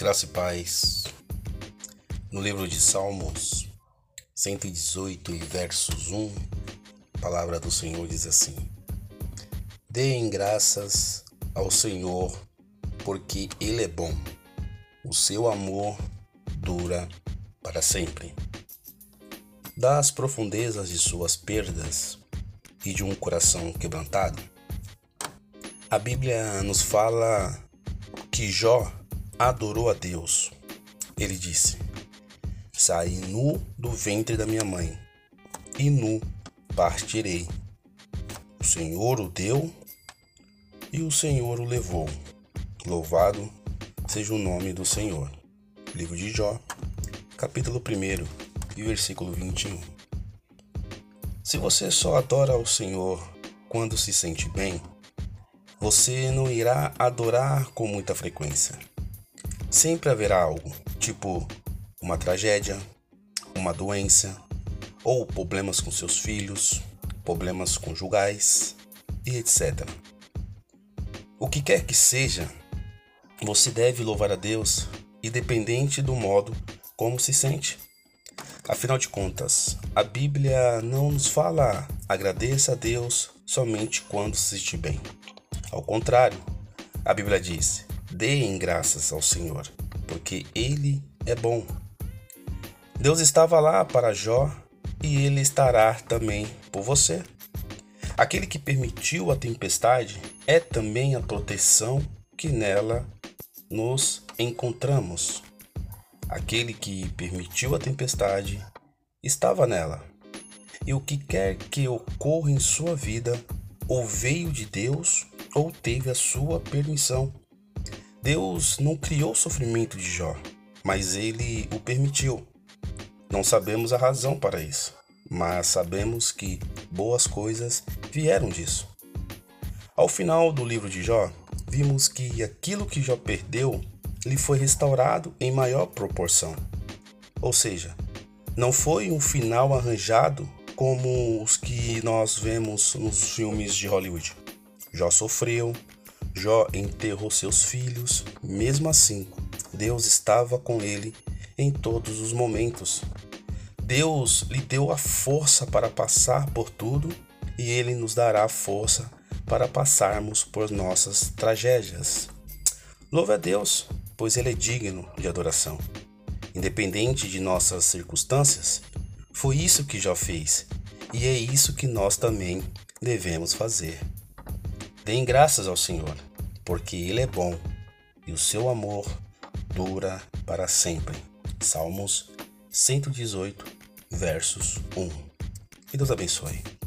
Graça e paz. No livro de Salmos 118 e versos 1, a palavra do Senhor diz assim: Deem graças ao Senhor, porque Ele é bom. O seu amor dura para sempre. Das profundezas de suas perdas e de um coração quebrantado, a Bíblia nos fala que Jó adorou a Deus. Ele disse: Saí nu do ventre da minha mãe, e nu partirei. O Senhor o deu e o Senhor o levou. Louvado seja o nome do Senhor. Livro de Jó, capítulo 1 e versículo 21. Se você só adora ao Senhor quando se sente bem, você não irá adorar com muita frequência. Sempre haverá algo, tipo uma tragédia, uma doença, ou problemas com seus filhos, problemas conjugais e etc. O que quer que seja, você deve louvar a Deus, independente do modo como se sente. Afinal de contas, a Bíblia não nos fala agradeça a Deus somente quando se sentir bem. Ao contrário, a Bíblia diz: Deem graças ao Senhor, porque Ele é bom. Deus estava lá para Jó e Ele estará também por você. Aquele que permitiu a tempestade é também a proteção que nela nos encontramos. Aquele que permitiu a tempestade estava nela. E o que quer que ocorra em sua vida, ou veio de Deus, ou teve a sua permissão. Deus não criou o sofrimento de Jó, mas ele o permitiu. Não sabemos a razão para isso, mas sabemos que boas coisas vieram disso. Ao final do livro de Jó, vimos que aquilo que Jó perdeu lhe foi restaurado em maior proporção. Ou seja, não foi um final arranjado como os que nós vemos nos filmes de Hollywood. Jó sofreu, Jó enterrou seus filhos, mesmo assim, Deus estava com ele em todos os momentos. Deus lhe deu a força para passar por tudo e ele nos dará a força para passarmos por nossas tragédias. Louve a Deus, pois ele é digno de adoração. Independente de nossas circunstâncias, foi isso que Jó fez e é isso que nós também devemos fazer. Deem graças ao Senhor, porque Ele é bom e o seu amor dura para sempre. Salmos 118, versos 1. Que Deus abençoe.